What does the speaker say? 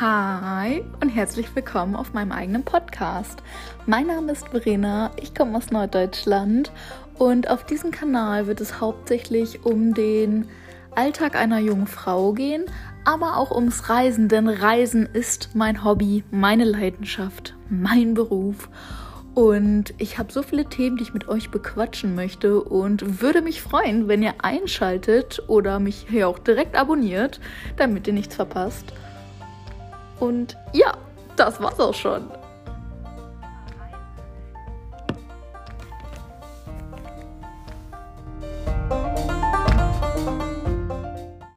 Hi und herzlich willkommen auf meinem eigenen Podcast. Mein Name ist Verena, ich komme aus Norddeutschland und auf diesem Kanal wird es hauptsächlich um den Alltag einer jungen Frau gehen, aber auch ums Reisen, denn Reisen ist mein Hobby, meine Leidenschaft, mein Beruf. Und ich habe so viele Themen, die ich mit euch bequatschen möchte und würde mich freuen, wenn ihr einschaltet oder mich hier auch direkt abonniert, damit ihr nichts verpasst. Und ja, das war's auch schon.